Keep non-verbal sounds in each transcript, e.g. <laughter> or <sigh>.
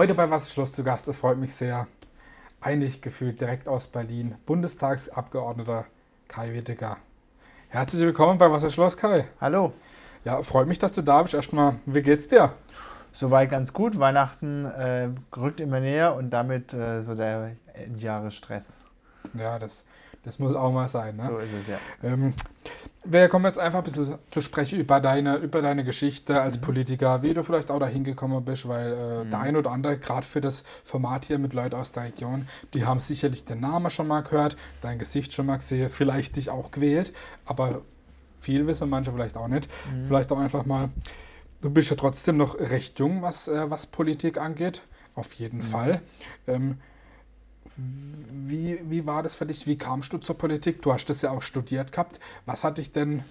Heute bei Was Schluss zu Gast, das freut mich sehr. Einig gefühlt direkt aus Berlin, Bundestagsabgeordneter Kai Wittiger. Herzlich willkommen bei Was Schloss, Kai. Hallo. Ja, freut mich, dass du da bist. Erstmal, wie geht's dir? Soweit ganz gut. Weihnachten äh, rückt immer näher und damit äh, so der Endjahresstress. Ja, das, das muss auch mal sein. Ne? So ist es ja. Ähm, wir kommen jetzt einfach ein bisschen zu sprechen über deine, über deine Geschichte als mhm. Politiker, wie du vielleicht auch da hingekommen bist, weil äh, mhm. der ein oder andere, gerade für das Format hier mit Leuten aus der Region, die haben sicherlich den Namen schon mal gehört, dein Gesicht schon mal gesehen, vielleicht dich auch gewählt, aber viel wissen manche vielleicht auch nicht. Mhm. Vielleicht auch einfach mal, du bist ja trotzdem noch recht jung, was, äh, was Politik angeht, auf jeden mhm. Fall. Ähm, wie, wie war das für dich? Wie kamst du zur Politik? Du hast das ja auch studiert gehabt. Was hat dich denn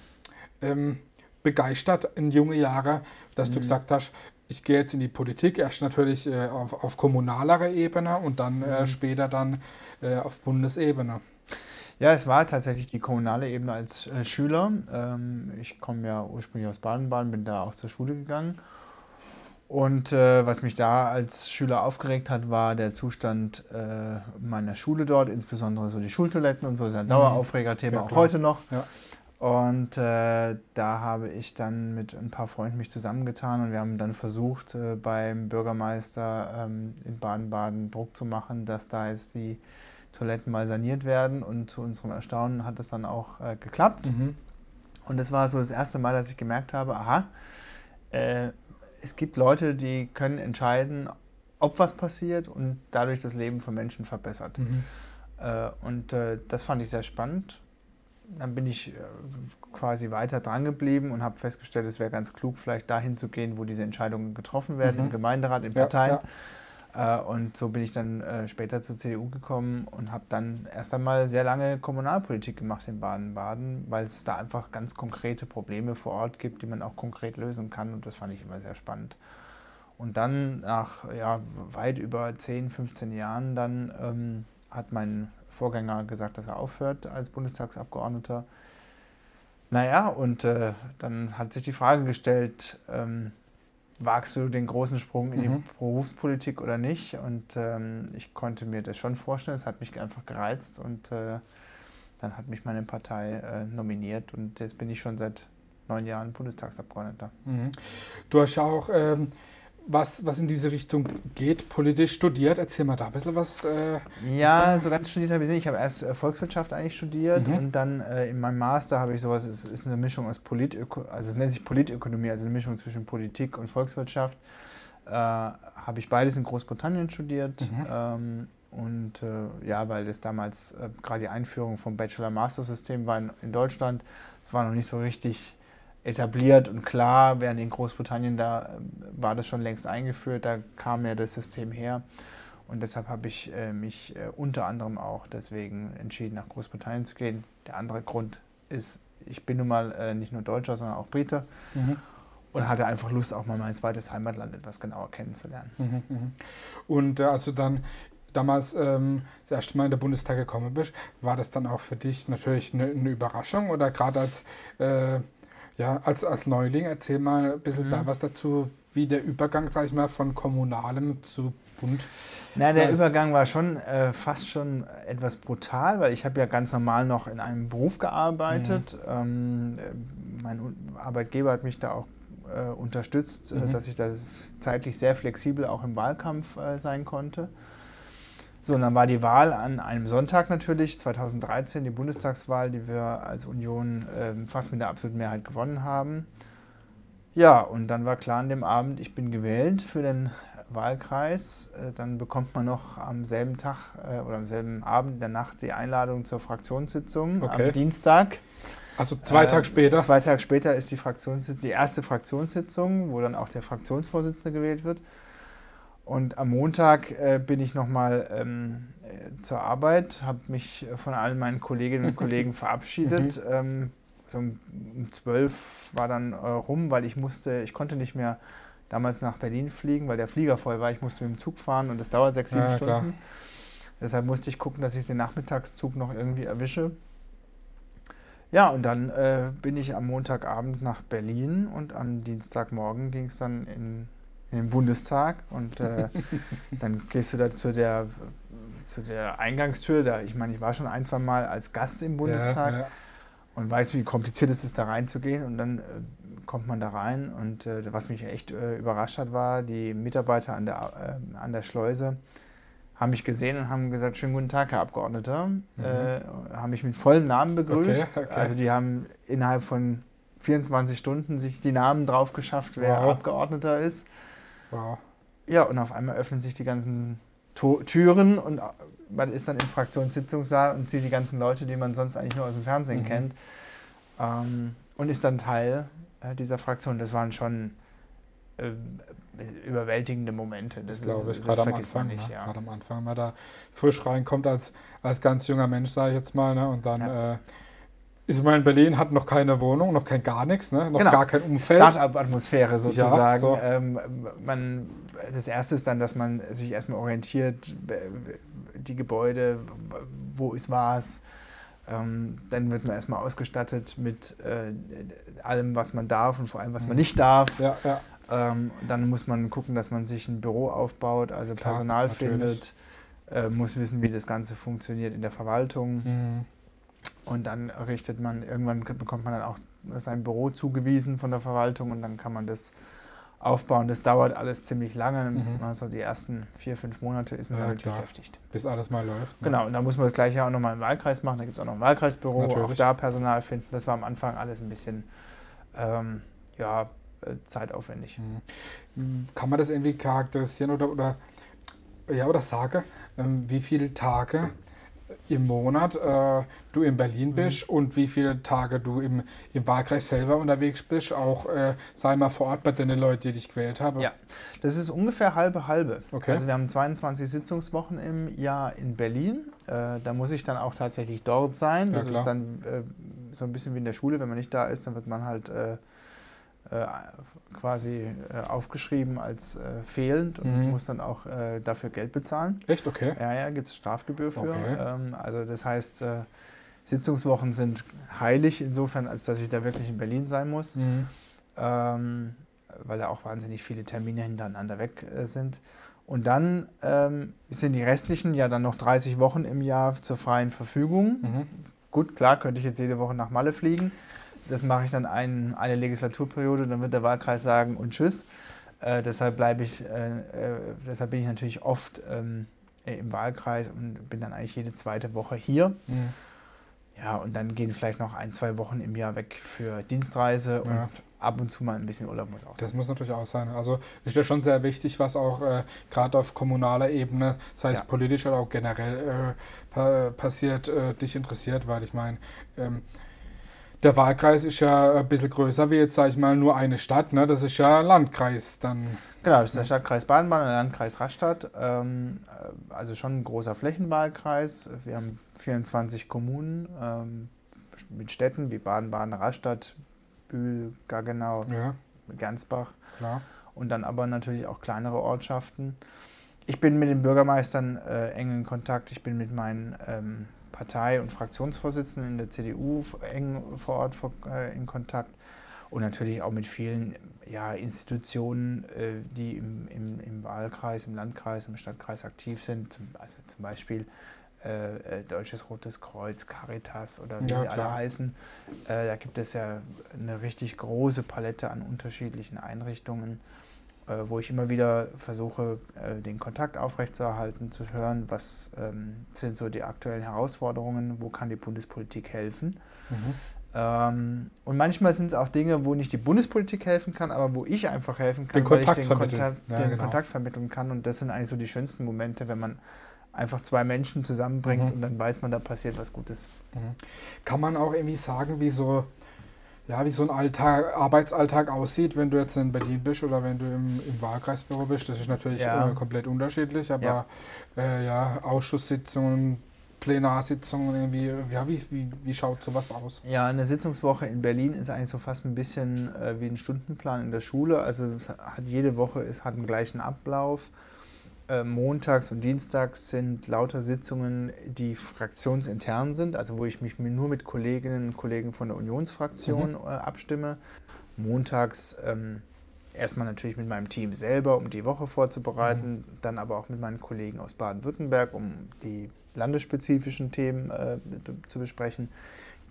ähm, begeistert in junge Jahre, dass mhm. du gesagt hast, ich gehe jetzt in die Politik, erst natürlich äh, auf, auf kommunaler Ebene und dann äh, mhm. später dann äh, auf Bundesebene? Ja, es war tatsächlich die kommunale Ebene als äh, Schüler. Ähm, ich komme ja ursprünglich aus Baden-Baden, bin da auch zur Schule gegangen und äh, was mich da als Schüler aufgeregt hat, war der Zustand äh, meiner Schule dort, insbesondere so die Schultoiletten und so, das ist ein mhm. Daueraufregerthema ja, auch heute noch. Ja. Und äh, da habe ich dann mit ein paar Freunden mich zusammengetan und wir haben dann versucht, äh, beim Bürgermeister ähm, in Baden-Baden Druck zu machen, dass da jetzt die Toiletten mal saniert werden. Und zu unserem Erstaunen hat das dann auch äh, geklappt. Mhm. Und das war so das erste Mal, dass ich gemerkt habe, aha, äh, es gibt Leute, die können entscheiden, ob was passiert und dadurch das Leben von Menschen verbessert. Mhm. Äh, und äh, das fand ich sehr spannend. Dann bin ich äh, quasi weiter dran geblieben und habe festgestellt, es wäre ganz klug, vielleicht dahin zu gehen, wo diese Entscheidungen getroffen werden, mhm. im Gemeinderat, in Parteien. Ja, ja. Äh, und so bin ich dann äh, später zur CDU gekommen und habe dann erst einmal sehr lange Kommunalpolitik gemacht in Baden-Baden, weil es da einfach ganz konkrete Probleme vor Ort gibt, die man auch konkret lösen kann. Und das fand ich immer sehr spannend. Und dann nach ja, weit über 10, 15 Jahren dann ähm, hat mein Vorgänger gesagt, dass er aufhört als Bundestagsabgeordneter. Naja, und äh, dann hat sich die Frage gestellt, ähm, wagst du den großen Sprung in die mhm. Berufspolitik oder nicht? Und ähm, ich konnte mir das schon vorstellen, es hat mich einfach gereizt und äh, dann hat mich meine Partei äh, nominiert und jetzt bin ich schon seit neun Jahren Bundestagsabgeordneter. Mhm. Du hast ja auch ähm, was, was in diese Richtung geht, politisch studiert. Erzähl mal da ein bisschen was. Äh, ja, was so ganz studiert habe ich nicht. Ich habe erst äh, Volkswirtschaft eigentlich studiert mhm. und dann äh, in meinem Master habe ich sowas, es ist eine Mischung aus Politökonomie, also es nennt sich Politökonomie, also eine Mischung zwischen Politik und Volkswirtschaft. Äh, habe ich beides in Großbritannien studiert. Mhm. Ähm, und äh, ja, weil das damals äh, gerade die Einführung vom Bachelor-Master-System war in, in Deutschland, es war noch nicht so richtig etabliert und klar, während in Großbritannien da ähm, war das schon längst eingeführt, da kam ja das System her. Und deshalb habe ich äh, mich äh, unter anderem auch deswegen entschieden, nach Großbritannien zu gehen. Der andere Grund ist, ich bin nun mal äh, nicht nur Deutscher, sondern auch Brite. Mhm. Und hatte einfach Lust, auch mal mein zweites Heimatland etwas genauer kennenzulernen. Mhm, mh. Und äh, als du dann damals ähm, das erste Mal in der Bundestag gekommen bist, war das dann auch für dich natürlich eine, eine Überraschung oder gerade als äh, ja, als, als Neuling erzähl mal ein bisschen mhm. da was dazu, wie der Übergang, sag ich mal, von Kommunalem zu Bund. Na, der Übergang war schon äh, fast schon etwas brutal, weil ich habe ja ganz normal noch in einem Beruf gearbeitet. Mhm. Ähm, mein Arbeitgeber hat mich da auch äh, unterstützt, äh, mhm. dass ich da zeitlich sehr flexibel auch im Wahlkampf äh, sein konnte. So, und dann war die Wahl an einem Sonntag natürlich, 2013, die Bundestagswahl, die wir als Union äh, fast mit der absoluten Mehrheit gewonnen haben. Ja, und dann war klar an dem Abend, ich bin gewählt für den Wahlkreis. Äh, dann bekommt man noch am selben Tag äh, oder am selben Abend in der Nacht die Einladung zur Fraktionssitzung okay. am Dienstag. Also zwei Tage später? Zwei Tage später ist die Fraktionssitzung, die erste Fraktionssitzung, wo dann auch der Fraktionsvorsitzende gewählt wird. Und am Montag äh, bin ich nochmal ähm, äh, zur Arbeit, habe mich von allen meinen Kolleginnen und Kollegen <laughs> verabschiedet. Mhm. Ähm, so um, 12 war dann äh, rum, weil ich musste, ich konnte nicht mehr damals nach Berlin fliegen, weil der Flieger voll war. Ich musste mit dem Zug fahren und das dauert sechs, sieben ja, Stunden. Klar. Deshalb musste ich gucken, dass ich den Nachmittagszug noch irgendwie erwische. Ja, und dann äh, bin ich am Montagabend nach Berlin und am Dienstagmorgen ging es dann in in den Bundestag und äh, <laughs> dann gehst du da zu der, zu der Eingangstür. Da, ich meine, ich war schon ein, zwei Mal als Gast im Bundestag ja, ja. und weiß, wie kompliziert es ist, da reinzugehen. Und dann äh, kommt man da rein und äh, was mich echt äh, überrascht hat, war, die Mitarbeiter an der, äh, an der Schleuse haben mich gesehen und haben gesagt, schönen guten Tag, Herr Abgeordneter. Mhm. Äh, haben mich mit vollem Namen begrüßt. Okay, okay. Also die haben innerhalb von 24 Stunden sich die Namen drauf geschafft, wer wow. Abgeordneter ist. Wow. Ja, und auf einmal öffnen sich die ganzen to Türen und man ist dann im Fraktionssitzungssaal und sieht die ganzen Leute, die man sonst eigentlich nur aus dem Fernsehen mhm. kennt. Ähm, und ist dann Teil äh, dieser Fraktion. Das waren schon äh, überwältigende Momente. Das, das glaube ich, gerade am Anfang. Nicht, ne? ja. Gerade am Anfang, wenn man da frisch reinkommt als, als ganz junger Mensch, sage ich jetzt mal, ne? und dann ja. äh, ich meine, Berlin hat noch keine Wohnung, noch kein gar nichts, ne? noch genau. gar kein Umfeld. Start-up-Atmosphäre sozusagen. Ja, so. ähm, man, das Erste ist dann, dass man sich erstmal orientiert, die Gebäude, wo ist was. Ähm, dann wird man erstmal ausgestattet mit äh, allem, was man darf und vor allem, was man mhm. nicht darf. Ja, ja. Ähm, dann muss man gucken, dass man sich ein Büro aufbaut, also Klar, Personal natürlich. findet, äh, muss wissen, wie das Ganze funktioniert in der Verwaltung. Mhm. Und dann richtet man, irgendwann bekommt man dann auch sein Büro zugewiesen von der Verwaltung und dann kann man das aufbauen. Das dauert alles ziemlich lange. Mhm. Also die ersten vier, fünf Monate ist man ja, damit klar. beschäftigt. Bis alles mal läuft. Ne? Genau, und da muss man das gleiche auch nochmal im Wahlkreis machen. Da gibt es auch noch ein Wahlkreisbüro, Natürlich. auch da Personal finden. Das war am Anfang alles ein bisschen ähm, ja, äh, zeitaufwendig. Mhm. Kann man das irgendwie charakterisieren oder, oder, ja, oder sagen, ähm, wie viele Tage im Monat äh, du in Berlin bist mhm. und wie viele Tage du im, im Wahlkreis selber unterwegs bist, auch äh, sei mal vor Ort bei den Leuten, die dich gewählt haben? Ja, das ist ungefähr halbe halbe. Okay. Also wir haben 22 Sitzungswochen im Jahr in Berlin. Äh, da muss ich dann auch tatsächlich dort sein. Das ja, ist dann äh, so ein bisschen wie in der Schule, wenn man nicht da ist, dann wird man halt äh, quasi äh, aufgeschrieben als äh, fehlend und mhm. muss dann auch äh, dafür Geld bezahlen. Echt? Okay. Ja, ja, gibt es Strafgebühr für. Okay. Ähm, also das heißt, äh, Sitzungswochen sind heilig insofern, als dass ich da wirklich in Berlin sein muss, mhm. ähm, weil da auch wahnsinnig viele Termine hintereinander weg äh, sind. Und dann ähm, sind die restlichen ja dann noch 30 Wochen im Jahr zur freien Verfügung. Mhm. Gut, klar, könnte ich jetzt jede Woche nach Malle fliegen. Das mache ich dann ein, eine Legislaturperiode, dann wird der Wahlkreis sagen und tschüss. Äh, deshalb bleibe ich, äh, äh, deshalb bin ich natürlich oft ähm, im Wahlkreis und bin dann eigentlich jede zweite Woche hier. Mhm. Ja, und dann gehen vielleicht noch ein, zwei Wochen im Jahr weg für Dienstreise und ja. ab und zu mal ein bisschen Urlaub muss auch sein. Das muss natürlich auch sein. Also ist ja schon sehr wichtig, was auch äh, gerade auf kommunaler Ebene, sei es ja. politisch oder auch generell äh, pa passiert, äh, dich interessiert, weil ich meine, ähm, der Wahlkreis ist ja ein bisschen größer wie jetzt, sage ich mal, nur eine Stadt. Ne? Das ist ja ein Landkreis dann. Genau, das ist der Stadtkreis Baden-Baden und der Landkreis Rastatt. Ähm, äh, also schon ein großer Flächenwahlkreis. Wir haben 24 Kommunen ähm, mit Städten wie Baden-Baden, Rastatt, Bühl, Gaggenau, ja. Gernsbach. Klar. Und dann aber natürlich auch kleinere Ortschaften. Ich bin mit den Bürgermeistern äh, eng in Kontakt. Ich bin mit meinen ähm, Partei- und Fraktionsvorsitzenden in der CDU eng vor Ort äh, in Kontakt und natürlich auch mit vielen ja, Institutionen, äh, die im, im, im, Wahlkreis, im Landkreis, im Stadtkreis aktiv sind, also zum Beispiel äh, äh, Deutsches Rotes Kreuz, Caritas oder wie ja, sie klar. alle heißen. Äh, da gibt es ja eine richtig große Palette an unterschiedlichen Einrichtungen. Äh, wo ich immer wieder versuche, äh, den Kontakt aufrechtzuerhalten, zu hören, was ähm, sind so die aktuellen Herausforderungen, wo kann die Bundespolitik helfen. Mhm. Ähm, und manchmal sind es auch Dinge, wo nicht die Bundespolitik helfen kann, aber wo ich einfach helfen kann, den weil Kontakt ich den, Kontakt, ja, den genau. Kontakt vermitteln kann. Und das sind eigentlich so die schönsten Momente, wenn man einfach zwei Menschen zusammenbringt mhm. und dann weiß man, da passiert was Gutes. Mhm. Kann man auch irgendwie sagen, wie so ja, wie so ein Alltag, Arbeitsalltag aussieht, wenn du jetzt in Berlin bist oder wenn du im, im Wahlkreisbüro bist. Das ist natürlich ja. äh, komplett unterschiedlich, aber ja, äh, ja Ausschusssitzungen, Plenarsitzungen, irgendwie, ja, wie, wie, wie schaut sowas aus? Ja, eine Sitzungswoche in Berlin ist eigentlich so fast ein bisschen äh, wie ein Stundenplan in der Schule. Also es hat jede Woche es hat einen gleichen Ablauf. Äh, montags und dienstags sind lauter Sitzungen, die fraktionsintern sind, also wo ich mich nur mit Kolleginnen und Kollegen von der Unionsfraktion mhm. äh, abstimme. Montags ähm, erstmal natürlich mit meinem Team selber, um die Woche vorzubereiten, mhm. dann aber auch mit meinen Kollegen aus Baden-Württemberg, um die landesspezifischen Themen äh, zu besprechen.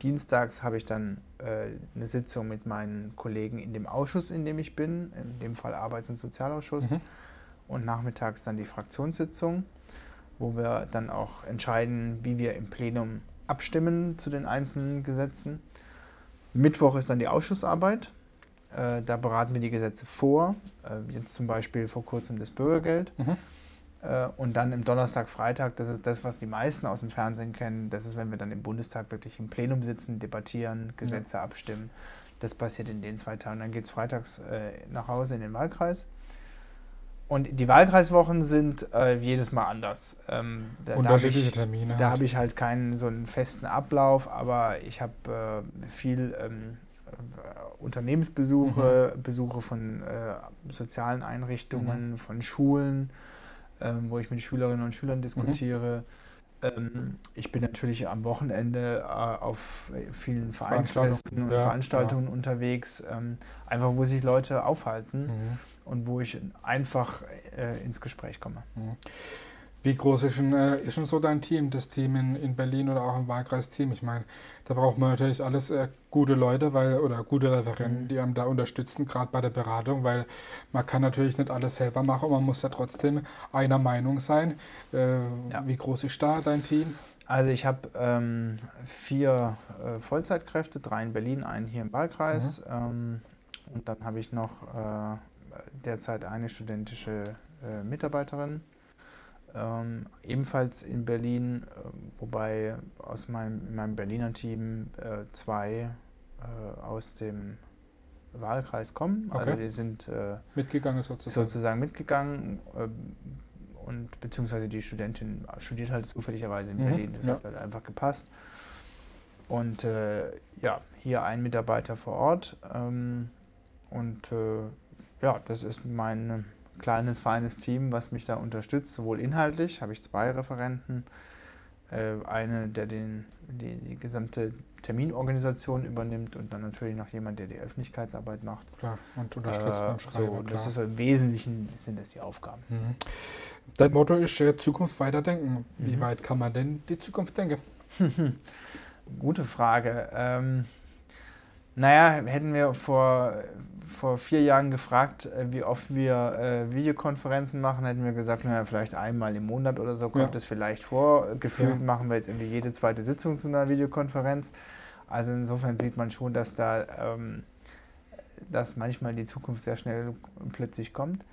Dienstags habe ich dann äh, eine Sitzung mit meinen Kollegen in dem Ausschuss, in dem ich bin, in dem Fall Arbeits- und Sozialausschuss. Mhm. Und nachmittags dann die Fraktionssitzung, wo wir dann auch entscheiden, wie wir im Plenum abstimmen zu den einzelnen Gesetzen. Mittwoch ist dann die Ausschussarbeit. Äh, da beraten wir die Gesetze vor. Äh, jetzt zum Beispiel vor kurzem das Bürgergeld. Mhm. Äh, und dann im Donnerstag, Freitag, das ist das, was die meisten aus dem Fernsehen kennen. Das ist, wenn wir dann im Bundestag wirklich im Plenum sitzen, debattieren, Gesetze ja. abstimmen. Das passiert in den zwei Tagen. Dann geht es freitags äh, nach Hause in den Wahlkreis. Und die Wahlkreiswochen sind äh, jedes Mal anders. Ähm, da, Unterschiedliche da Termine. Da halt. habe ich halt keinen so einen festen Ablauf, aber ich habe äh, viel ähm, äh, Unternehmensbesuche, mhm. Besuche von äh, sozialen Einrichtungen, mhm. von Schulen, ähm, wo ich mit Schülerinnen und Schülern diskutiere. Mhm. Ähm, ich bin natürlich am Wochenende äh, auf vielen Vereinsfesten und ja, Veranstaltungen ja. unterwegs, ähm, einfach wo sich Leute aufhalten. Und wo ich einfach äh, ins Gespräch komme. Mhm. Wie groß ist denn, äh, ist denn so dein Team, das Team in, in Berlin oder auch im Wahlkreis-Team? Ich meine, da braucht man natürlich alles äh, gute Leute weil, oder gute Referenten, mhm. die einem da unterstützen, gerade bei der Beratung, weil man kann natürlich nicht alles selber machen, man muss ja trotzdem einer Meinung sein. Äh, ja. Wie groß ist da dein Team? Also ich habe ähm, vier äh, Vollzeitkräfte, drei in Berlin, einen hier im Wahlkreis. Mhm. Ähm, und dann habe ich noch äh, derzeit eine studentische äh, Mitarbeiterin, ähm, ebenfalls in Berlin, äh, wobei aus meinem, in meinem Berliner Team äh, zwei äh, aus dem Wahlkreis kommen. Also okay. Also die sind äh, mitgegangen sozusagen. sozusagen mitgegangen ähm, und beziehungsweise die Studentin studiert halt zufälligerweise in mhm. Berlin. Das ja. hat halt einfach gepasst. Und äh, ja, hier ein Mitarbeiter vor Ort. Ähm, und äh, ja, das ist mein kleines, feines Team, was mich da unterstützt, sowohl inhaltlich, habe ich zwei Referenten, äh, eine, der den, die, die gesamte Terminorganisation übernimmt und dann natürlich noch jemand, der die Öffentlichkeitsarbeit macht. Klar, und unterstützt äh, beim Schreiben. So, das ist im Wesentlichen sind das die Aufgaben. Mhm. Dein Motto ist ja Zukunft weiterdenken. Wie mhm. weit kann man denn die Zukunft denken? <laughs> Gute Frage. Ähm, naja, hätten wir vor vor vier Jahren gefragt, äh, wie oft wir äh, Videokonferenzen machen, hätten wir gesagt, naja, vielleicht einmal im Monat oder so kommt es ja. vielleicht vor. Gefühlt ja. machen wir jetzt irgendwie jede zweite Sitzung zu einer Videokonferenz. Also insofern sieht man schon, dass da ähm, dass manchmal die Zukunft sehr schnell plötzlich kommt.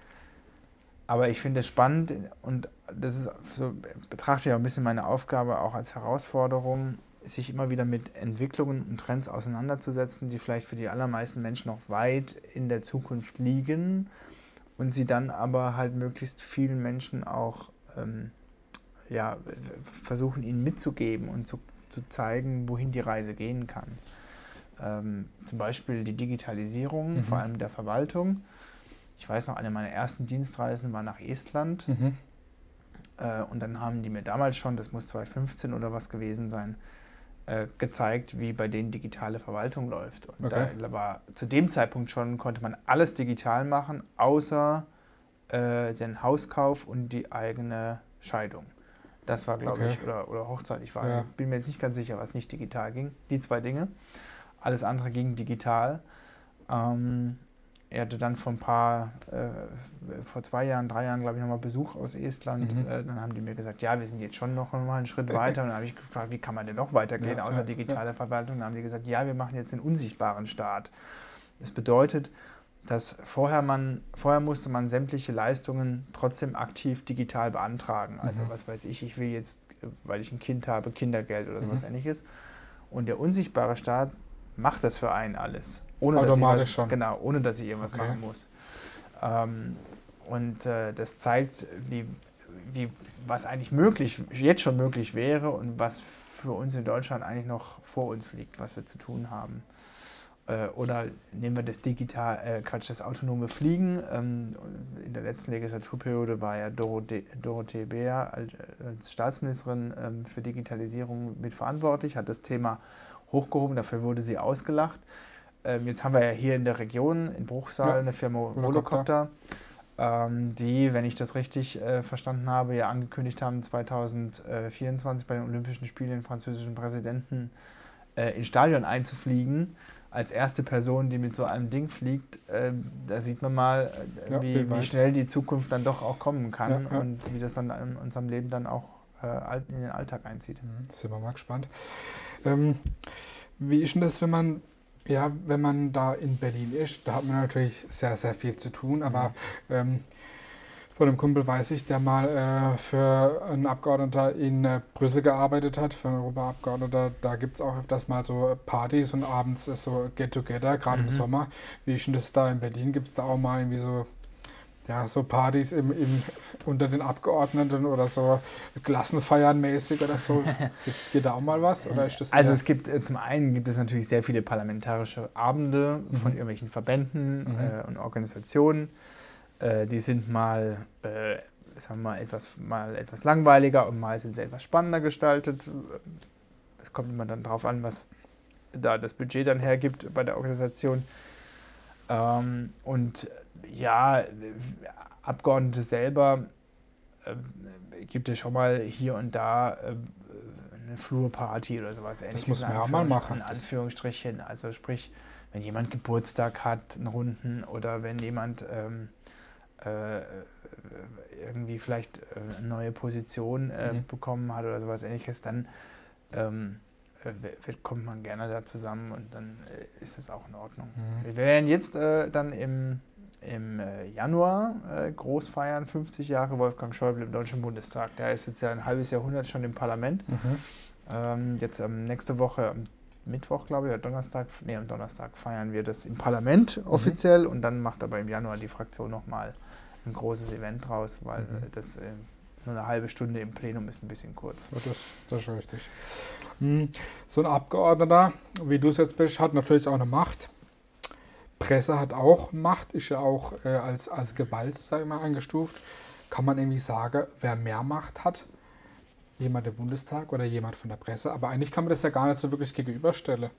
Aber ich finde es spannend und das ist so, betrachte ich auch ein bisschen meine Aufgabe auch als Herausforderung, sich immer wieder mit Entwicklungen und Trends auseinanderzusetzen, die vielleicht für die allermeisten Menschen noch weit in der Zukunft liegen und sie dann aber halt möglichst vielen Menschen auch ähm, ja, versuchen, ihnen mitzugeben und zu, zu zeigen, wohin die Reise gehen kann. Ähm, zum Beispiel die Digitalisierung, mhm. vor allem der Verwaltung. Ich weiß noch, eine meiner ersten Dienstreisen war nach Estland. Mhm. Äh, und dann haben die mir damals schon, das muss 2015 oder was gewesen sein, äh, gezeigt, wie bei denen digitale Verwaltung läuft. Und okay. da war zu dem Zeitpunkt schon, konnte man alles digital machen, außer äh, den Hauskauf und die eigene Scheidung. Das war, glaube okay. ich, oder, oder Hochzeit. Ich war, ja. bin mir jetzt nicht ganz sicher, was nicht digital ging. Die zwei Dinge. Alles andere ging digital. Ähm, er hatte dann vor ein paar, äh, vor zwei Jahren, drei Jahren, glaube ich, nochmal Besuch aus Estland. Mhm. Äh, dann haben die mir gesagt, ja, wir sind jetzt schon noch mal einen Schritt weiter. Und dann habe ich gefragt, wie kann man denn noch weitergehen, ja, außer ja, digitale ja. Verwaltung? Dann haben die gesagt, ja, wir machen jetzt den unsichtbaren Staat. Das bedeutet, dass vorher man, vorher musste man sämtliche Leistungen trotzdem aktiv digital beantragen. Also mhm. was weiß ich, ich will jetzt, weil ich ein Kind habe, Kindergeld oder sowas mhm. ähnliches. Und der unsichtbare Staat macht das für einen alles. Ohne, Automatisch dass ich was, schon. Genau, ohne dass ich irgendwas okay. machen muss. Ähm, und äh, das zeigt, wie, wie, was eigentlich möglich, jetzt schon möglich wäre und was für uns in Deutschland eigentlich noch vor uns liegt, was wir zu tun haben. Äh, oder nehmen wir das digital, äh, Quatsch, das autonome Fliegen. Ähm, in der letzten Legislaturperiode war ja Dorothee, Dorothee Beer als, als Staatsministerin ähm, für Digitalisierung mitverantwortlich, hat das Thema hochgehoben, dafür wurde sie ausgelacht. ähm, jetzt haben wir ja hier in der Region, in Bruchsal, ja. eine Firma Volocopter, ähm, die, wenn ich das richtig äh, verstanden habe, ja angekündigt haben, 2024 bei den Olympischen Spielen den französischen Präsidenten äh, ins Stadion einzufliegen als erste Person, die mit so einem Ding fliegt, äh, da sieht man mal, äh, ja, wie, wie, schnell die Zukunft dann doch auch kommen kann ja, ja. und wie das dann in unserem Leben dann auch in den Alltag einzieht. Mhm, das sind wir mal gespannt. Ähm, wie ist denn das, wenn man ja, wenn man da in Berlin ist, da hat man natürlich sehr, sehr viel zu tun, aber mhm. ähm, von einem Kumpel weiß ich, der mal äh, für einen Abgeordneter in äh, Brüssel gearbeitet hat, für einen Europaabgeordneter. Da gibt es auch öfters mal so Partys und abends äh, so Get-Together, gerade mhm. im Sommer. Wie ist denn das da in Berlin? Gibt es da auch mal irgendwie so, ja, so Partys im, im, unter den Abgeordneten oder so Klassenfeiern mäßig oder so? <laughs> Gibt, geht da auch mal was? Oder ist das also es gibt äh, zum einen gibt es natürlich sehr viele parlamentarische Abende mhm. von irgendwelchen Verbänden mhm. Äh, und Organisationen. Äh, die sind mal, äh, sagen wir mal, etwas, mal etwas langweiliger und mal sind sie etwas spannender gestaltet. Es kommt immer dann darauf an, was da das Budget dann hergibt bei der Organisation. Ähm, und ja, Abgeordnete selber äh, gibt es schon mal hier und da äh, eine Flurparty oder sowas ähnliches. Das muss man ja mal machen. In Anführungsstrichen. Also sprich, wenn jemand Geburtstag hat, einen Runden oder wenn jemand ähm, äh, irgendwie vielleicht äh, eine neue Position äh, mhm. bekommen hat oder sowas ähnliches, dann ähm, kommt man gerne da zusammen und dann ist es auch in Ordnung. Mhm. Wir werden jetzt äh, dann im, im Januar äh, groß feiern, 50 Jahre Wolfgang Schäuble im Deutschen Bundestag. Der ist jetzt ja ein halbes Jahrhundert schon im Parlament. Mhm. Ähm, jetzt ähm, nächste Woche, am Mittwoch, glaube ich, oder Donnerstag, nee, am Donnerstag feiern wir das im Parlament mhm. offiziell und dann macht aber im Januar die Fraktion nochmal ein großes Event draus, weil mhm. das äh, nur eine halbe Stunde im Plenum ist ein bisschen kurz. Ja, das, das ist richtig. Hm, so ein Abgeordneter, wie du es jetzt bist, hat natürlich auch eine Macht. Presse hat auch Macht, ist ja auch äh, als, als Gewalt, sag ich mal, eingestuft. Kann man irgendwie sagen, wer mehr Macht hat? Jemand der Bundestag oder jemand von der Presse? Aber eigentlich kann man das ja gar nicht so wirklich gegenüberstellen.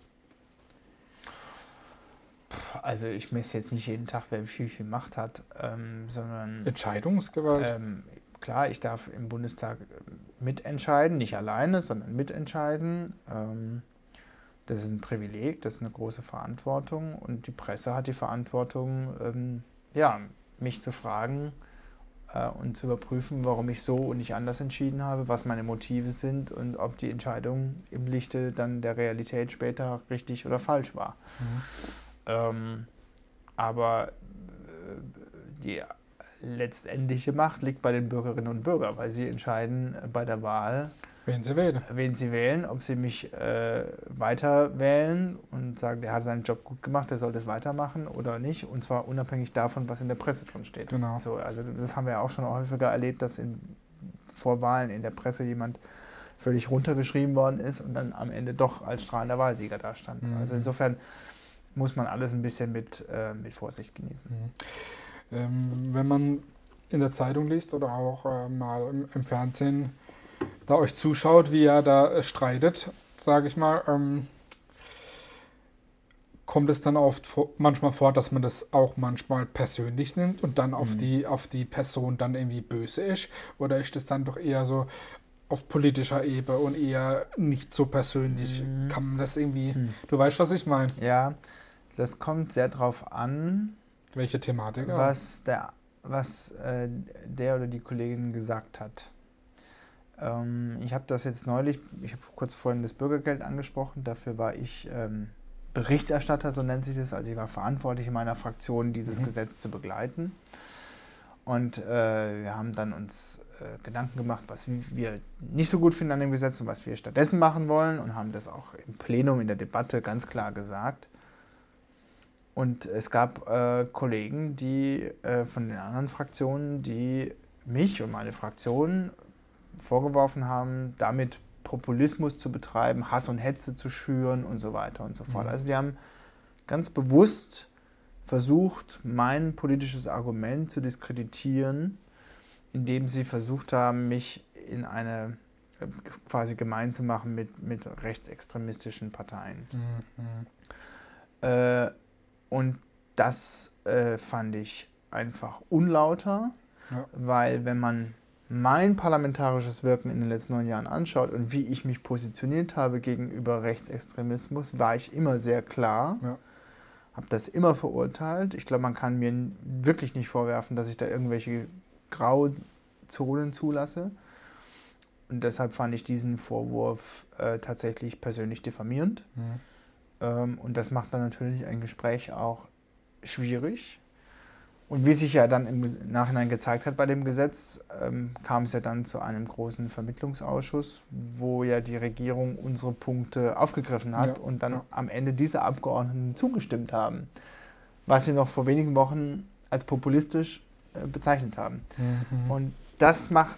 Also ich messe jetzt nicht jeden Tag, wer viel, viel Macht hat, ähm, sondern... Entscheidungsgewalt? Ähm, klar, ich darf im Bundestag mitentscheiden, nicht alleine, sondern mitentscheiden. Ähm, das ist ein Privileg, das ist eine große Verantwortung und die Presse hat die Verantwortung, ähm, ja, mich zu fragen äh, und zu überprüfen, warum ich so und nicht anders entschieden habe, was meine Motive sind und ob die Entscheidung im Lichte dann der Realität später richtig oder falsch war. Mhm. Ähm, aber äh, die letztendliche Macht liegt bei den Bürgerinnen und Bürgern, weil sie entscheiden bei der Wahl, wen sie wählen, wen sie wählen ob sie mich äh, weiter wählen und sagen, der hat seinen Job gut gemacht, der soll das weitermachen oder nicht. Und zwar unabhängig davon, was in der Presse drin steht. Genau. So, also das haben wir ja auch schon häufiger erlebt, dass in, vor Wahlen in der Presse jemand völlig runtergeschrieben worden ist und dann am Ende doch als strahlender Wahlsieger dastand. Mhm. Also insofern muss man alles ein bisschen mit, äh, mit Vorsicht genießen. Mhm. Ähm, wenn man in der Zeitung liest oder auch äh, mal im, im, Fernsehen da euch zuschaut, wie er da äh, streitet, sage ich mal, ähm, kommt es dann oft manchmal vor, dass man das auch manchmal persönlich nimmt und dann auf, mhm. die, auf die Person dann irgendwie böse ist? Oder ist das dann doch eher so auf politischer Ebene und eher nicht so persönlich? Mhm. Kann man das irgendwie, mhm. du weißt, was ich meine? Ja, das kommt sehr darauf an. Welche Thematik? Was, der, was äh, der oder die Kollegin gesagt hat. Ähm, ich habe das jetzt neulich, ich habe kurz vorhin das Bürgergeld angesprochen, dafür war ich ähm, Berichterstatter, so nennt sich das. Also ich war verantwortlich in meiner Fraktion, dieses mhm. Gesetz zu begleiten. Und äh, wir haben dann uns äh, Gedanken gemacht, was wir nicht so gut finden an dem Gesetz und was wir stattdessen machen wollen und haben das auch im Plenum in der Debatte ganz klar gesagt. Und es gab äh, Kollegen, die äh, von den anderen Fraktionen, die mich und meine Fraktion vorgeworfen haben, damit Populismus zu betreiben, Hass und Hetze zu schüren und so weiter und so fort. Mhm. Also die haben ganz bewusst versucht, mein politisches Argument zu diskreditieren, indem sie versucht haben, mich in eine quasi gemein zu machen mit, mit rechtsextremistischen Parteien. Mhm. Äh, und das äh, fand ich einfach unlauter, ja. weil wenn man mein parlamentarisches Wirken in den letzten neun Jahren anschaut und wie ich mich positioniert habe gegenüber Rechtsextremismus, war ich immer sehr klar. Ja. Habe das immer verurteilt. Ich glaube, man kann mir wirklich nicht vorwerfen, dass ich da irgendwelche Grauzonen zulasse. Und deshalb fand ich diesen Vorwurf äh, tatsächlich persönlich diffamierend. Mhm. Ähm, und das macht dann natürlich ein Gespräch auch schwierig. Und wie sich ja dann im Nachhinein gezeigt hat bei dem Gesetz, ähm, kam es ja dann zu einem großen Vermittlungsausschuss, wo ja die Regierung unsere Punkte aufgegriffen hat ja, und dann ja. am Ende diese Abgeordneten zugestimmt haben, was sie noch vor wenigen Wochen als populistisch äh, bezeichnet haben. Mhm. Und das macht,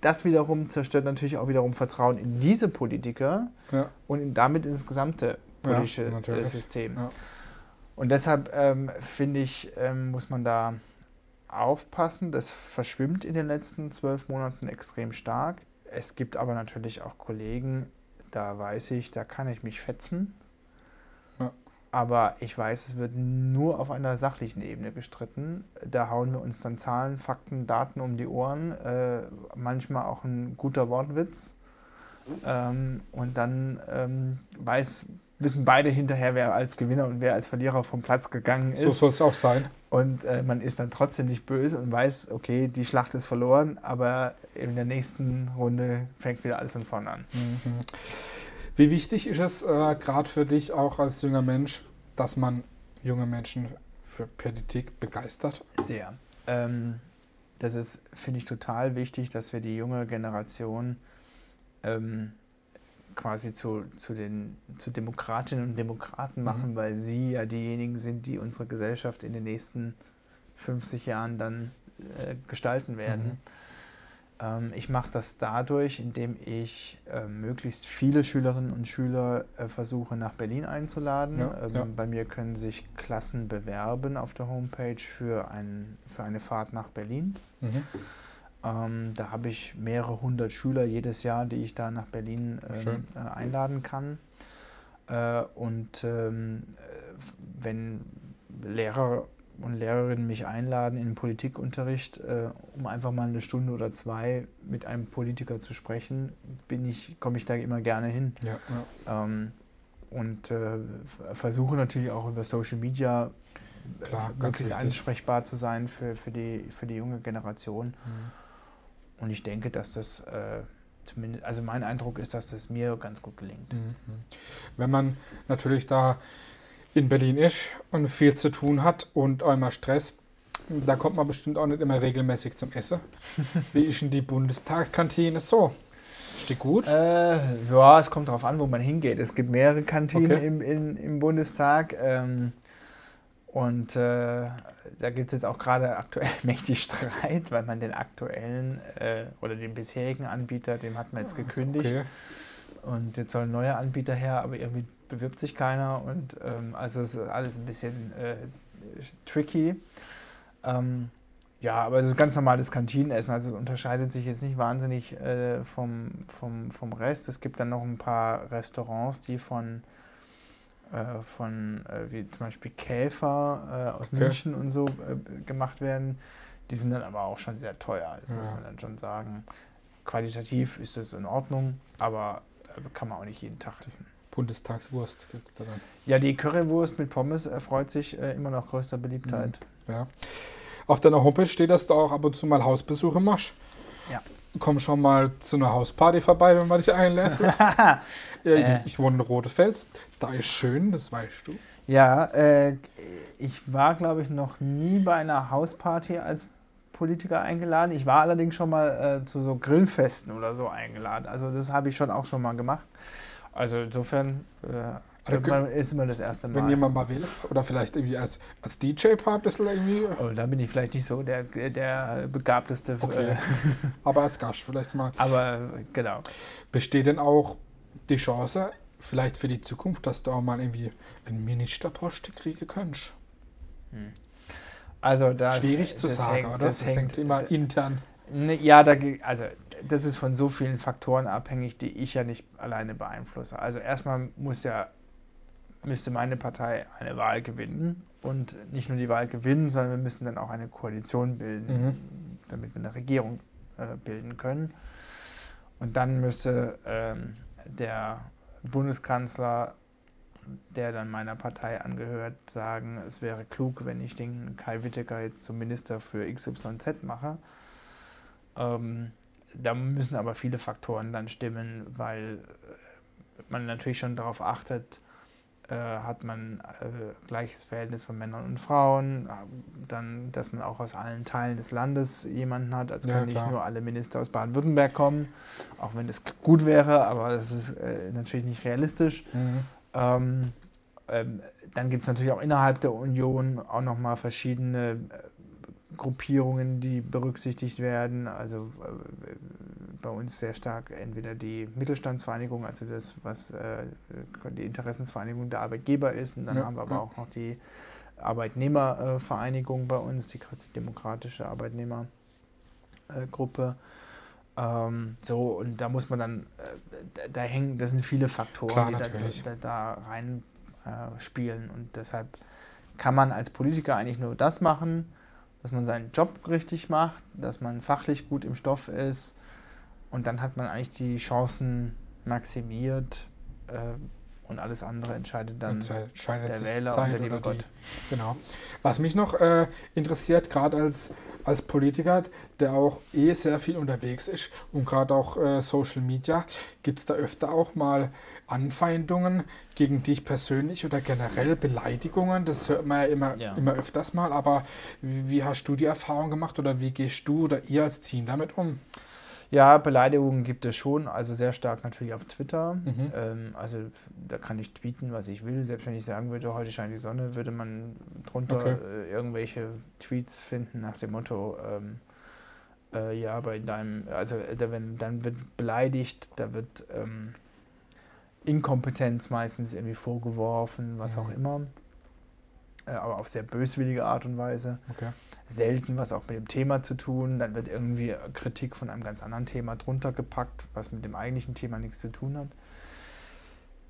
das wiederum zerstört natürlich auch wiederum Vertrauen in diese Politiker ja. und in, damit ins gesamte politische äh, System. Und deshalb ähm, finde ich, ähm, muss man da aufpassen. Das verschwimmt in den letzten zwölf Monaten extrem stark. Es gibt aber natürlich auch Kollegen, da weiß ich, da kann ich mich fetzen. Ja. Aber ich weiß, es wird nur auf einer sachlichen Ebene gestritten. Da hauen wir uns dann Zahlen, Fakten, Daten um die Ohren. Äh, manchmal auch ein guter Wortwitz. Ähm, und dann ähm, weiß wissen beide hinterher, wer als Gewinner und wer als Verlierer vom Platz gegangen ist. So soll es auch sein. Und äh, man ist dann trotzdem nicht böse und weiß, okay, die Schlacht ist verloren, aber in der nächsten Runde fängt wieder alles von vorne an. Mhm. Wie wichtig ist es äh, gerade für dich auch als junger Mensch, dass man junge Menschen für Politik begeistert? Sehr. Ähm, das ist, finde ich, total wichtig, dass wir die junge Generation ähm, quasi zu, zu den zu Demokratinnen und Demokraten mhm. machen, mhm. weil sie ja diejenigen sind, die unsere Gesellschaft in den nächsten 50 Jahren dann äh, gestalten werden. Mhm. Ähm, ich mache das dadurch, indem ich äh, möglichst viele Schülerinnen und Schüler äh, versuche nach Berlin einzuladen. Ja, ähm, ja. Bei mir können sich Klassen bewerben auf der Homepage für, ein, für eine Fahrt nach Berlin. Mhm. Ähm, da habe ich mehrere hundert Schüler jedes Jahr, die ich da nach Berlin ähm, äh, einladen kann. Äh, und ähm, wenn Lehrer und Lehrerinnen mich einladen in den Politikunterricht, äh, um einfach mal eine Stunde oder zwei mit einem Politiker zu sprechen, bin ich, komme ich da immer gerne hin. Ja, ja. Ähm, und äh, versuche natürlich auch über Social Media Klar, möglichst ansprechbar zu sein für, für, die, für die junge Generation. Mhm. Und ich denke, dass das äh, zumindest, also mein Eindruck ist, dass das mir ganz gut gelingt. Mhm. Wenn man natürlich da in Berlin ist und viel zu tun hat und einmal Stress, da kommt man bestimmt auch nicht immer regelmäßig zum Essen. <laughs> Wie ist denn die Bundestagskantine so? Steht gut? Äh, ja, es kommt darauf an, wo man hingeht. Es gibt mehrere Kantinen okay. im, in, im Bundestag. Ähm, und äh, da gibt es jetzt auch gerade aktuell <laughs> mächtig Streit, weil man den aktuellen äh, oder den bisherigen Anbieter, dem hat man jetzt gekündigt. Okay. Und jetzt soll ein neuer Anbieter her, aber irgendwie bewirbt sich keiner. Und ähm, also es ist alles ein bisschen äh, tricky. Ähm, ja, aber es ist ganz normales Kantinenessen. Also unterscheidet sich jetzt nicht wahnsinnig äh, vom, vom, vom Rest. Es gibt dann noch ein paar Restaurants, die von äh, von äh, wie zum Beispiel Käfer äh, aus okay. München und so gemacht werden. Die sind dann aber auch schon sehr teuer, das ja. muss man dann schon sagen. Qualitativ ist das in Ordnung, aber kann man auch nicht jeden Tag essen. Bundestagswurst gibt es da dann. Ja, die Currywurst mit Pommes erfreut sich äh, immer noch größter Beliebtheit. Mhm. Ja. Auf deiner Homepage steht, dass du auch ab und zu mal Hausbesuche machst. Ja komm schon mal zu einer Hausparty vorbei, wenn man dich einlässt. <laughs> ja, äh. ich, ich wohne in Rotefels, da ist schön, das weißt du. Ja, äh, ich war, glaube ich, noch nie bei einer Hausparty als Politiker eingeladen. Ich war allerdings schon mal äh, zu so Grillfesten oder so eingeladen. Also das habe ich schon auch schon mal gemacht. Also insofern äh, Irgendwann ist immer das erste Mal. Wenn jemand mal will. Oder vielleicht irgendwie als, als DJ-Paar ein bisschen irgendwie. Oh, da bin ich vielleicht nicht so der, der begabteste. Okay. <laughs> Aber als Gast vielleicht mal. Aber genau. Besteht denn auch die Chance, vielleicht für die Zukunft, dass du auch mal irgendwie einen Ministerpost kriegen könntest? Hm. Also das, Schwierig zu sagen, hängt, oder? Das, das hängt, hängt immer intern. Ne, ja, da, also das ist von so vielen Faktoren abhängig, die ich ja nicht alleine beeinflusse. Also erstmal muss ja müsste meine Partei eine Wahl gewinnen und nicht nur die Wahl gewinnen, sondern wir müssen dann auch eine Koalition bilden, mhm. damit wir eine Regierung äh, bilden können. Und dann müsste ähm, der Bundeskanzler, der dann meiner Partei angehört, sagen, es wäre klug, wenn ich den Kai Wittecker jetzt zum Minister für XYZ mache. Ähm, da müssen aber viele Faktoren dann stimmen, weil man natürlich schon darauf achtet, äh, hat man äh, gleiches Verhältnis von Männern und Frauen, dann, dass man auch aus allen Teilen des Landes jemanden hat. Also ja, können nicht nur alle Minister aus Baden-Württemberg kommen, auch wenn das gut wäre, aber das ist äh, natürlich nicht realistisch. Mhm. Ähm, ähm, dann gibt es natürlich auch innerhalb der Union auch nochmal verschiedene äh, Gruppierungen, die berücksichtigt werden. Also äh, bei uns sehr stark entweder die Mittelstandsvereinigung, also das, was äh, die Interessensvereinigung der Arbeitgeber ist, und dann ja, haben wir aber ja. auch noch die Arbeitnehmervereinigung bei uns, die christlich-demokratische Arbeitnehmergruppe. Ähm, so, und da muss man dann, äh, da, hängen, das sind viele Faktoren, Klar, die da, da, da, rein äh, spielen. Und deshalb kann man als Politiker eigentlich nur das machen, dass man seinen Job richtig macht, dass man fachlich gut im Stoff ist und dann hat man eigentlich die Chancen maximiert äh, und alles andere entscheidet dann entscheidet der Wähler Zeit und der liebe Gott. Die, genau. Was mich noch äh, interessiert, gerade als, als Politiker, der auch eh sehr viel unterwegs ist und gerade auch äh, Social Media, gibt es da öfter auch mal Anfeindungen gegen dich persönlich oder generell Beleidigungen? Das hört man ja immer, ja. immer öfters mal, aber wie, wie hast du die Erfahrung gemacht oder wie gehst du oder ihr als Team damit um? Ja, Beleidigungen gibt es schon, also sehr stark natürlich auf Twitter. Mhm. Ähm, also da kann ich tweeten, was ich will. Selbst wenn ich sagen würde, heute scheint die Sonne, würde man drunter okay. äh, irgendwelche Tweets finden nach dem Motto, ähm, äh, ja, bei deinem, also da, wenn, dann wird beleidigt, da wird ähm, Inkompetenz meistens irgendwie vorgeworfen, was mhm. auch immer. Äh, aber auf sehr böswillige Art und Weise. Okay selten was auch mit dem Thema zu tun. Dann wird irgendwie Kritik von einem ganz anderen Thema drunter gepackt, was mit dem eigentlichen Thema nichts zu tun hat.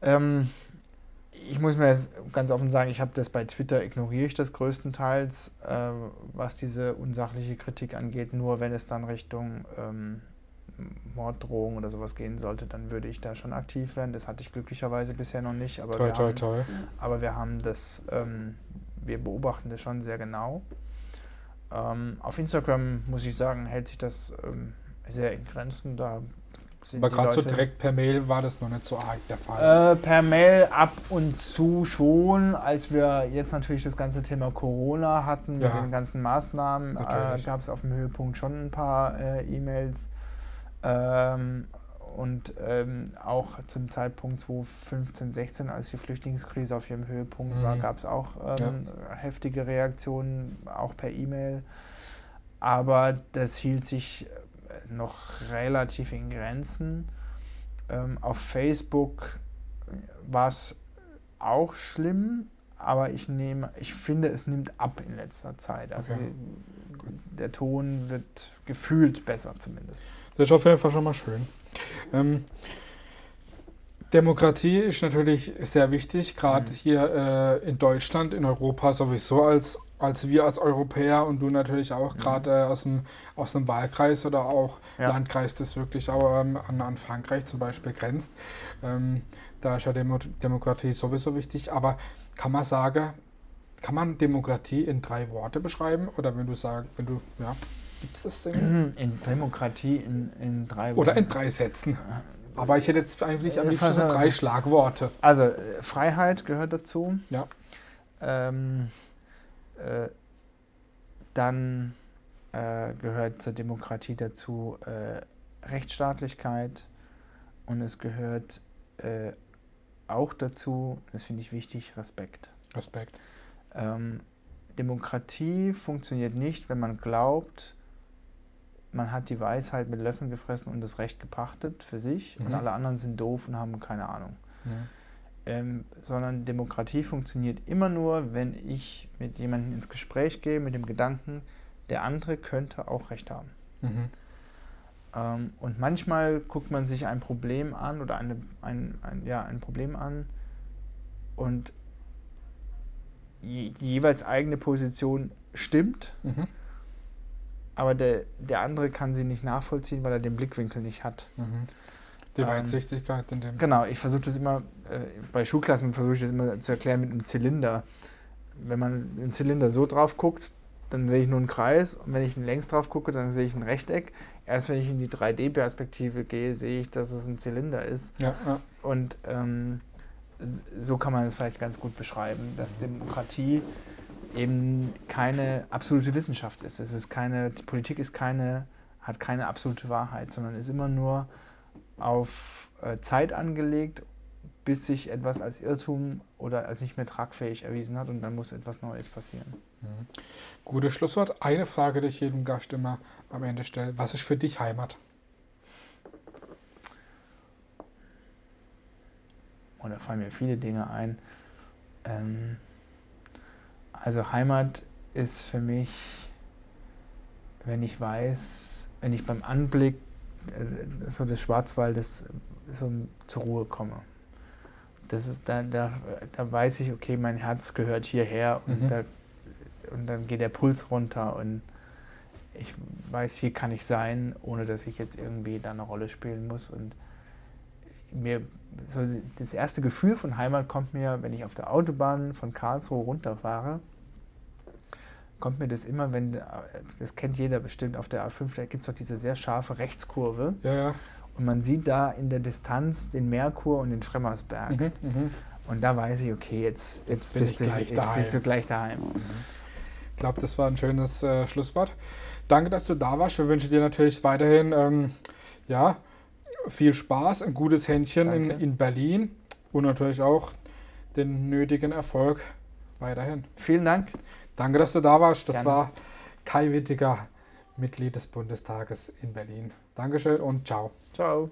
Ähm, ich muss mir ganz offen sagen, ich habe das bei Twitter ignoriere ich das größtenteils, äh, was diese unsachliche Kritik angeht. Nur wenn es dann Richtung ähm, Morddrohung oder sowas gehen sollte, dann würde ich da schon aktiv werden. Das hatte ich glücklicherweise bisher noch nicht. Aber, toll, wir, toll, haben, toll. aber wir haben das, ähm, wir beobachten das schon sehr genau. Ähm, auf Instagram muss ich sagen, hält sich das ähm, sehr in Grenzen. Da Aber gerade so direkt per Mail war das noch nicht so arg der Fall. Äh, per Mail ab und zu schon, als wir jetzt natürlich das ganze Thema Corona hatten ja. mit den ganzen Maßnahmen, äh, gab es auf dem Höhepunkt schon ein paar äh, E-Mails. Ähm, und ähm, auch zum Zeitpunkt 2015, 16, als die Flüchtlingskrise auf ihrem Höhepunkt mhm. war, gab es auch ähm, ja. heftige Reaktionen, auch per E-Mail. Aber das hielt sich äh, noch relativ in Grenzen. Ähm, auf Facebook war es auch schlimm, aber ich nehme, ich finde, es nimmt ab in letzter Zeit. Also okay. der Ton wird gefühlt besser zumindest. Das ist auf jeden Fall schon mal schön. Ähm, Demokratie ist natürlich sehr wichtig, gerade mhm. hier äh, in Deutschland, in Europa sowieso als, als wir als Europäer und du natürlich auch mhm. gerade äh, aus, dem, aus dem Wahlkreis oder auch ja. Landkreis, das wirklich auch ähm, an, an Frankreich zum Beispiel grenzt. Ähm, da ist ja Demo Demokratie sowieso wichtig, aber kann man sagen, kann man Demokratie in drei Worte beschreiben? Oder wenn du sagst, wenn du, ja. Gibt es das Ding? In Demokratie in, in drei Worten. Oder in drei Sätzen. Aber ich hätte jetzt eigentlich am liebsten so drei Schlagworte. Also äh, Freiheit gehört dazu. Ja. Ähm, äh, dann äh, gehört zur Demokratie dazu äh, Rechtsstaatlichkeit und es gehört äh, auch dazu, das finde ich wichtig, Respekt. Respekt. Ähm, Demokratie funktioniert nicht, wenn man glaubt, man hat die Weisheit mit Löffeln gefressen und das Recht gepachtet für sich mhm. und alle anderen sind doof und haben keine Ahnung. Ja. Ähm, sondern Demokratie funktioniert immer nur, wenn ich mit jemandem ins Gespräch gehe, mit dem Gedanken, der andere könnte auch Recht haben. Mhm. Ähm, und manchmal guckt man sich ein Problem an oder eine, ein, ein, ja, ein Problem an und die jeweils eigene Position stimmt, Mhm. Aber der, der andere kann sie nicht nachvollziehen, weil er den Blickwinkel nicht hat. Mhm. Die Ähm, Weitsichtigkeit in dem. Genau, ich versuche das immer, äh, bei Schulklassen versuche ich das immer zu erklären mit einem Zylinder. Wenn man einen Zylinder so drauf guckt, dann sehe ich nur einen Kreis und wenn ich ihn längs drauf gucke, dann sehe ich ein Rechteck. Erst wenn ich in die 3D-Perspektive gehe, sehe ich, dass es ein Zylinder ist. Ja, ja. Und ähm, so kann man es vielleicht ganz gut beschreiben, dass Demokratie eben keine absolute Wissenschaft ist. Es ist keine, die Politik ist keine, hat keine absolute Wahrheit, sondern ist immer nur auf äh, Zeit angelegt, bis sich etwas als Irrtum oder als nicht mehr tragfähig erwiesen hat und dann muss etwas Neues passieren. Mhm. Gutes Schlusswort. Eine Frage, die ich jedem Gast immer am Ende stelle. Was ist für dich Heimat? Und da fallen mir viele Dinge ein. Ähm, also Heimat ist für mich, wenn ich weiß, wenn ich beim Anblick äh, so des Schwarzwaldes so zur Ruhe komme. Das ist, da, da, da weiß ich, okay, mein Herz gehört hierher und, Mhm. da, und dann geht der Puls runter und ich weiß, hier kann ich sein, ohne dass ich jetzt irgendwie da eine Rolle spielen muss. Und mir so das erste Gefühl von Heimat kommt mir, wenn ich auf der Autobahn von Karlsruhe runterfahre, kommt mir das immer, wenn, das kennt jeder bestimmt, auf der A5, da gibt es doch diese sehr scharfe Rechtskurve Ja, ja. und man sieht da in der Distanz den Merkur und den Fremmersberg. Mhm, mhm. Und da weiß ich, okay, jetzt, jetzt, bin bist, du, gleich jetzt daheim. bist du gleich daheim. Ich glaube, das war ein schönes äh, Schlusswort. Danke, dass du da warst. Wir wünschen dir natürlich weiterhin ähm, ja, viel Spaß, ein gutes Händchen in, in Berlin und natürlich auch den nötigen Erfolg weiterhin. Vielen Dank. Danke, dass du da warst. Das Gerne. war Kai Wittiger, Mitglied des Bundestages in Berlin. Dankeschön und ciao. Ciao.